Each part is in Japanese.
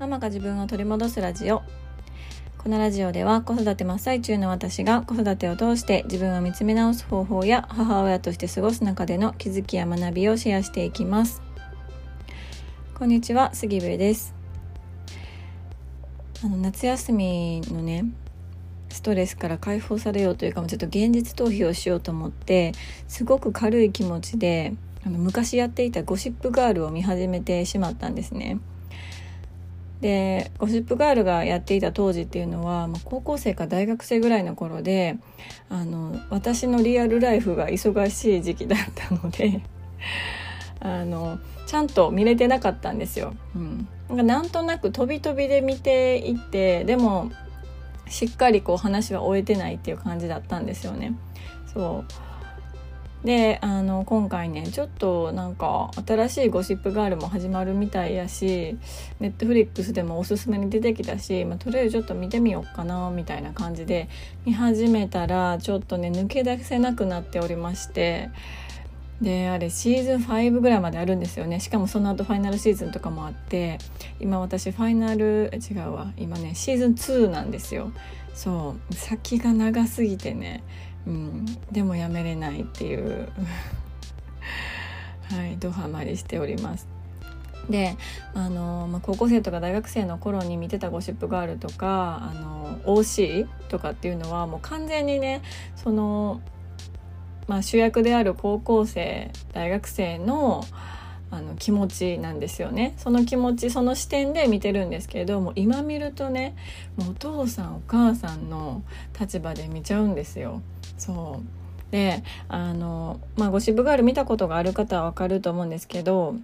ママが自分を取り戻すラジオ。このラジオでは子育て真っ最中の私が子育てを通して自分を見つめ直す方法や母親として過ごす中での気づきや学びをシェアしていきます。こんにちは杉部です。あの夏休みのねストレスから解放されようというかもちょっと現実逃避をしようと思ってすごく軽い気持ちであの昔やっていたゴシップガールを見始めてしまったんですね。でゴシップガールがやっていた当時っていうのは、まあ、高校生か大学生ぐらいの頃であの私のリアルライフが忙しい時期だったので あのちゃんと見れてなかったんですよ。うん、なんかなんとなく飛び飛びで見ていってでもしっかりこう話は終えてないっていう感じだったんですよね。そうであの今回ねちょっとなんか新しいゴシップガールも始まるみたいやしネットフリックスでもおすすめに出てきたし、まあ、とりあえずちょっと見てみようかなみたいな感じで見始めたらちょっとね抜け出せなくなっておりましてであれシーズン5ぐらいまであるんですよね。しかもその後ファイナルシーズンとかもあって今私ファイナル違うわ。今ねシーズン2なんですよ。そう。先が長すぎてね、うん、でもやめれないっていう。はいドハマりしております。であの、まあ、高校生とか大学生の頃に見てたゴシップガールとかあの OC とかっていうのはもう完全にねそのまあ、主役である高校生大学生のあの気持ちなんですよね。その気持ちその視点で見てるんですけれども今見るとねもうお父さんお母さんの立場で見ちゃうんですよ。そうであの、まあ、ゴシップガール見たことがある方はわかると思うんですけど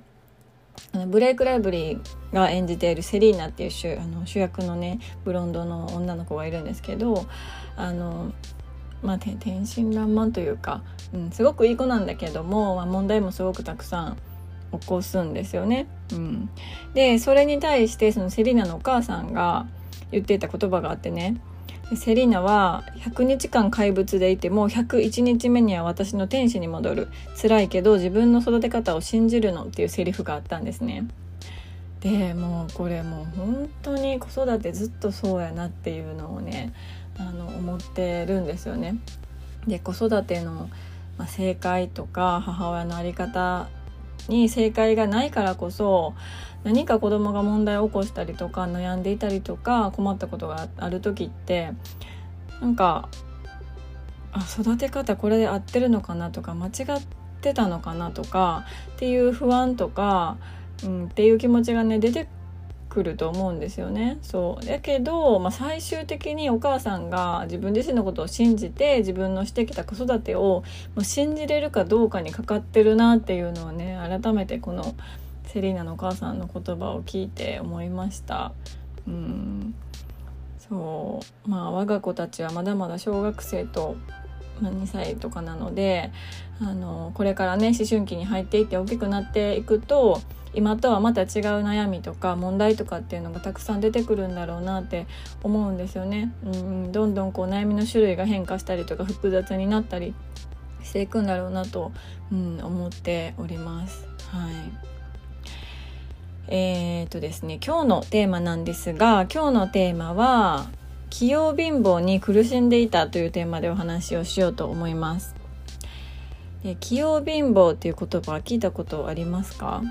あのブレイク・ライブリーが演じているセリーナっていう主あの主役のねブロンドの女の子がいるんですけどあのまあ、天真爛漫というか、うん、すごくいい子なんだけども、まあ、問題もすごくたくさん起こすんですよね。うん、でそれに対してそのセリーナのお母さんが言っていた言葉があってねセリーナは100日間怪物でいても101日目には私の天使に戻る辛いけど自分の育て方を信じるのっていうセリフがあったんですね。でもうこれもう本当に子育てずっとそうやなっていうのをねあの思ってるんですよね。で子育ての、まあ、正解とか母親の在り方に正解がないからこそ何か子供が問題を起こしたりとか悩んでいたりとか困ったことがある時ってなんかあ育て方これで合ってるのかなとか間違ってたのかなとかっていう不安とか、うん、っていう気持ちがね出てくると思うんですよね。そうだけど、まあ、最終的にお母さんが自分自身のことを信じて自分のしてきた子育てをもう信じれるかどうかにかかってるなっていうのをね改めてこのセリーナのお母さんの言葉を聞いて思いました。うんそうまあ我が子たちはまだまだ小学生と2歳とかなのであのこれからね思春期に入っていって大きくなっていくと今とはまた違う悩みとか問題とかっていうのがたくさん出てくるんだろうなって思うんですよね。うん、どんどんこう悩みの種類が変化したりとか複雑になったりしていくんだろうなと、うん、思っております。はいえー、とですね今日のテーマなんですが今日のテーマは器用貧乏に苦しんでいたというテーマでお話をしようと思います。で器用貧乏っていう言葉は聞いたことありますか？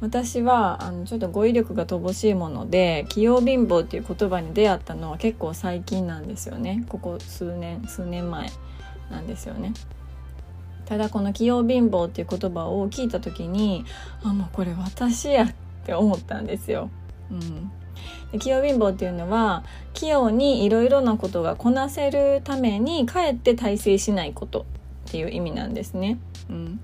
私はあのちょっと語彙力が乏しいもので器用貧乏っていう言葉に出会ったのは結構最近なんですよねここ数年数年前なんですよね。ただこの器用貧乏っていう言葉を聞いた時にあもうこれ私やって思ったんですよ。うん、器用貧乏っていうのは器用にいろいろなことがこなせるためにかえって大成しないことっていう意味なんですね。うん、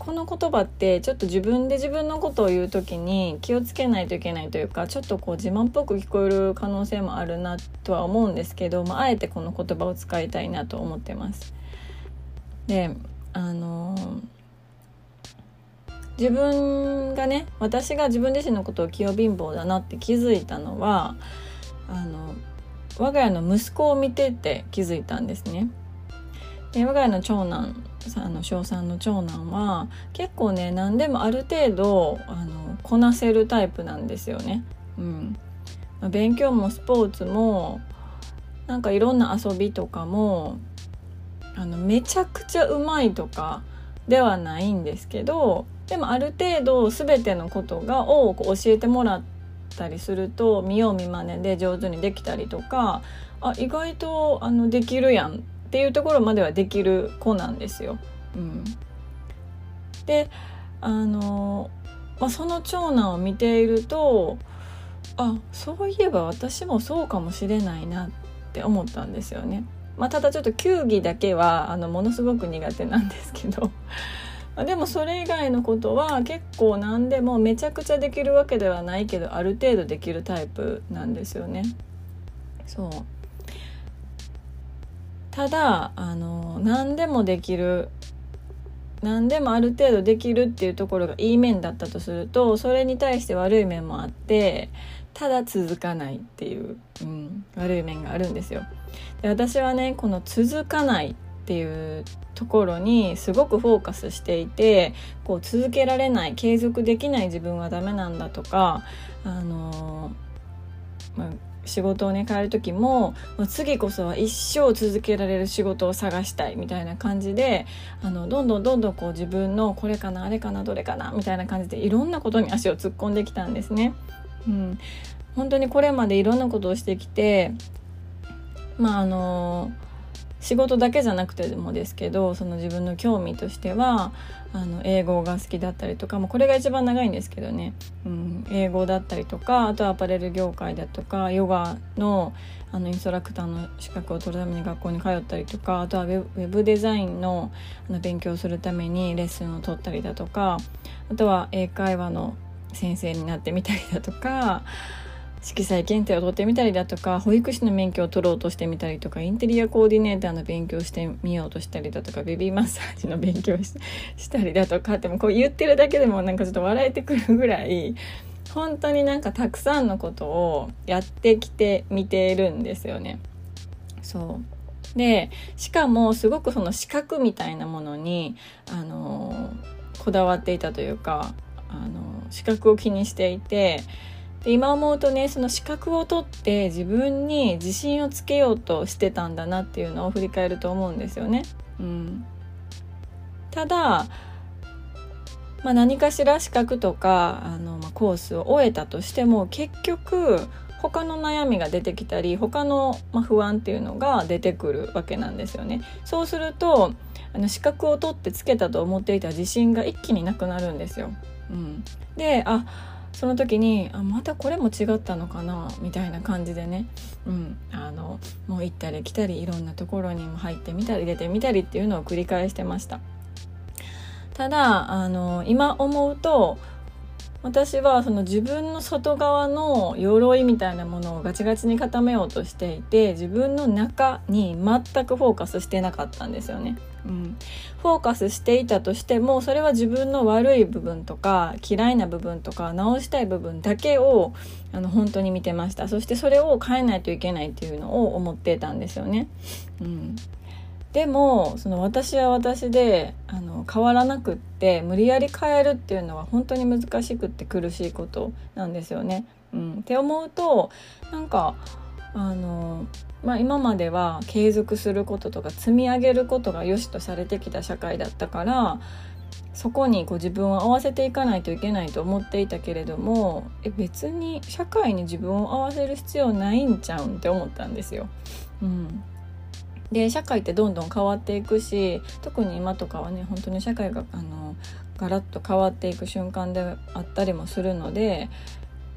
この言葉ってちょっと自分で自分のことを言う時に気をつけないといけないというかちょっとこう自慢っぽく聞こえる可能性もあるなとは思うんですけど、まあ、えてこの言葉を使いたいなと思ってます。であの自分がね私が自分自身のことを器用貧乏だなって気づいたのはあの我が家の息子を見てて気づいたんですね。で我が家の長男あの小3の長男は結構ね何でもある程度あのこなせるタイプなんですよね。うん、勉強もスポーツもなんかいろんな遊びとかもあのめちゃくちゃうまいとかではないんですけどでもある程度全てのことがを教えてもらったりすると見よう見まねで上手にできたりとかあ意外とあのできるやんっていうところまではできる子なんですよ。うん、であの、まあ、その長男を見ているとあそういえば私もそうかもしれないなって思ったんですよね。まあ、ただちょっと球技だけはあのものすごく苦手なんですけど でもそれ以外のことは結構何でもめちゃくちゃできるわけではないけどある程度できるタイプなんですよね。そうただあの何でもできる何でもある程度できるっていうところがいい面だったとするとそれに対して悪い面もあってただ続かないっていう、うん、悪い面があるんですよ。で私はねこの続かないっていうところにすごくフォーカスしていてこう続けられない継続できない自分はダメなんだとかあのまあ仕事をね変える時ももう次こそは一生続けられる仕事を探したいみたいな感じであのどんどんどんどんこう自分のこれかなあれかなどれかなみたいな感じでいろんなことに足を突っ込んできたんですね。うん、本当にこれまでいろんなことをしてきてまああの仕事だけじゃなくてもですけどその自分の興味としてはあの英語が好きだったりとかもこれが一番長いんですけどね、うん、英語だったりとかあとはアパレル業界だとかヨガのあのインストラクターの資格を取るために学校に通ったりとかあとはウェブデザインのあの勉強するためにレッスンを取ったりだとかあとは英会話の先生になってみたりだとか色彩検定を取ってみたりだとか保育士の免許を取ろうとしてみたりとかインテリアコーディネーターの勉強してみようとしたりだとかベビーマッサージの勉強したりだとかってもこう言ってるだけでもなんかちょっと笑えてくるぐらい本当になんかたくさんのことをやってきてみてるんですよね。そうでしかもすごくその資格みたいなものにあのこだわっていたというかあの資格を気にしていてで今思うとねその資格を取って自分に自信をつけようとしてたんだなっていうのを振り返ると思うんですよね。うん、ただ、まあ、何かしら資格とかあの、まあ、コースを終えたとしても結局他の悩みが出てきたり他の、まあ、不安っていうのが出てくるわけなんですよね。そうするとあの資格を取ってつけたと思っていた自信が一気になくなるんですよ。うん、であその時にあまたこれも違ったのかなみたいな感じでね、うん、あのもう行ったり来たりいろんなところにも入ってみたり出てみたりっていうのを繰り返してました。ただあの今思うと私はその自分の外側の鎧みたいなものをガチガチに固めようとしていて自分の中に全くフォーカスしてなかったんですよね。うん、フォーカスしていたとしてもそれは自分の悪い部分とか嫌いな部分とか直したい部分だけをあの本当に見てましたそしてそれを変えないといけないっていうのを思ってたんですよね。うん、でもその私は私であの変わらなくって無理やり変えるっていうのは本当に難しくって苦しいことなんですよね。うん、って思うとなんかあの、まあ、今までは継続することとか積み上げることが良しとされてきた社会だったからそこにこう自分を合わせていかないといけないと思っていたけれどもえ別に社会に自分を合わせる必要ないんちゃうんって思ったんですよ。うん、で社会ってどんどん変わっていくし特に今とかはね本当に社会があのガラッと変わっていく瞬間であったりもするので、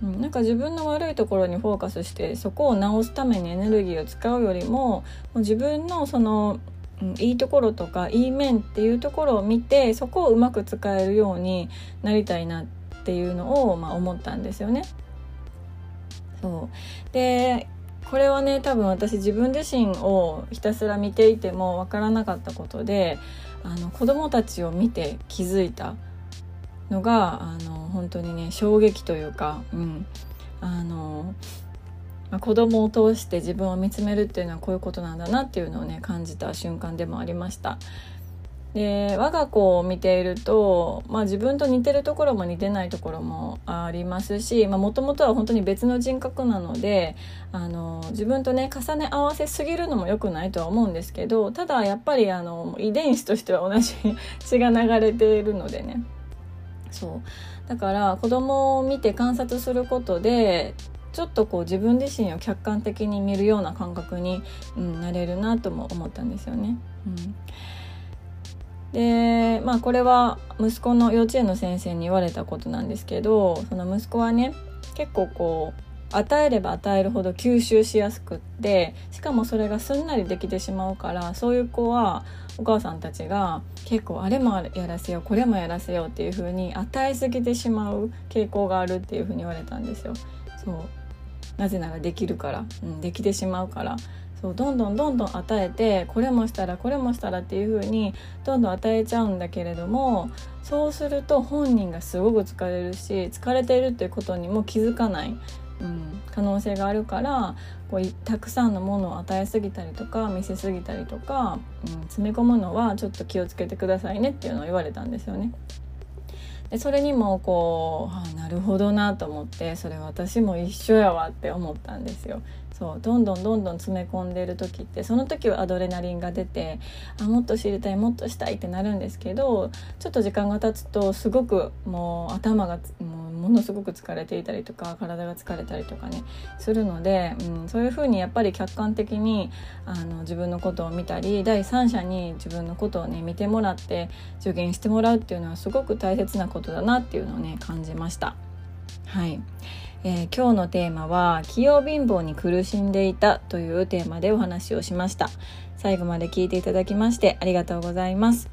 うん、なんか自分の悪いところにフォーカスしてそこを直すためにエネルギーを使うよりももう自分のその、うん、いいところとかいい面っていうところを見てそこをうまく使えるようになりたいなっていうのを、まあ、思ったんですよね。そうでこれはね多分私自分自身をひたすら見ていても分からなかったことであの子供たちを見て気づいたのがあの本当にね衝撃というか、うん、あのまあ、子供を通して自分を見つめるっていうのはこういうことなんだなっていうのをね感じた瞬間でもありました。で我が子を見ていると、まあ、自分と似てるところも似てないところもありますしもともとは本当に別の人格なのであの自分とね重ね合わせすぎるのも良くないとは思うんですけどただやっぱりあの遺伝子としては同じ血が流れているのでね。そう。だから子供を見て観察することでちょっとこう自分自身を客観的に見るような感覚に、うん、なれるなとも思ったんですよね。うん。でまあこれは息子の幼稚園の先生に言われたことなんですけどその息子はね結構こう与えれば与えるほど吸収しやすくってしかもそれがすんなりできてしまうからそういう子はお母さんたちが結構あれもやらせようこれもやらせようっていう風に与えすぎてしまう傾向があるっていう風に言われたんですよ。そう。なぜならできるから、うん、できてしまうから。そうどんどんどんどん与えてこれもしたらこれもしたらっていう風にどんどん与えちゃうんだけれどもそうすると本人がすごく疲れるし疲れているっていうことにも気づかない、うん、可能性があるからこうたくさんのものを与えすぎたりとか見せすぎたりとか、うん、詰め込むのはちょっと気をつけてくださいねっていうのを言われたんですよね。でそれにもこう、あなるほどなと思ってそれ私も一緒やわって思ったんですよ。そうどんどんどんどん詰め込んでる時ってその時はアドレナリンが出てあもっと知りたいもっとしたいってなるんですけどちょっと時間が経つとすごくもう頭がもうものすごく疲れていたりとか体が疲れたりとかねするので、うん、そういうふうにやっぱり客観的にあの自分のことを見たり第三者に自分のことをね見てもらって助言してもらうっていうのはすごく大切なことだなっていうのをね感じました。はい。えー、今日のテーマは器用貧乏に苦しんでいたというテーマでお話をしました。最後まで聞いていただきましてありがとうございます、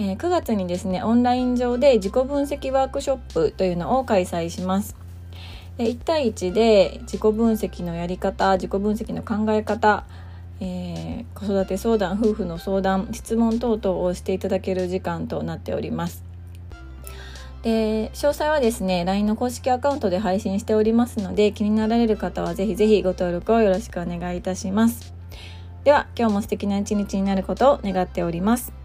えー、9月にですねオンライン上で自己分析ワークショップというのを開催します。で1対1で自己分析のやり方自己分析の考え方えー、子育て相談夫婦の相談質問等々をしていただける時間となっております。で詳細はですね LINE の公式アカウントで配信しておりますので気になられる方はぜひぜひご登録をよろしくお願いいたします。では今日も素敵な一日になることを願っております。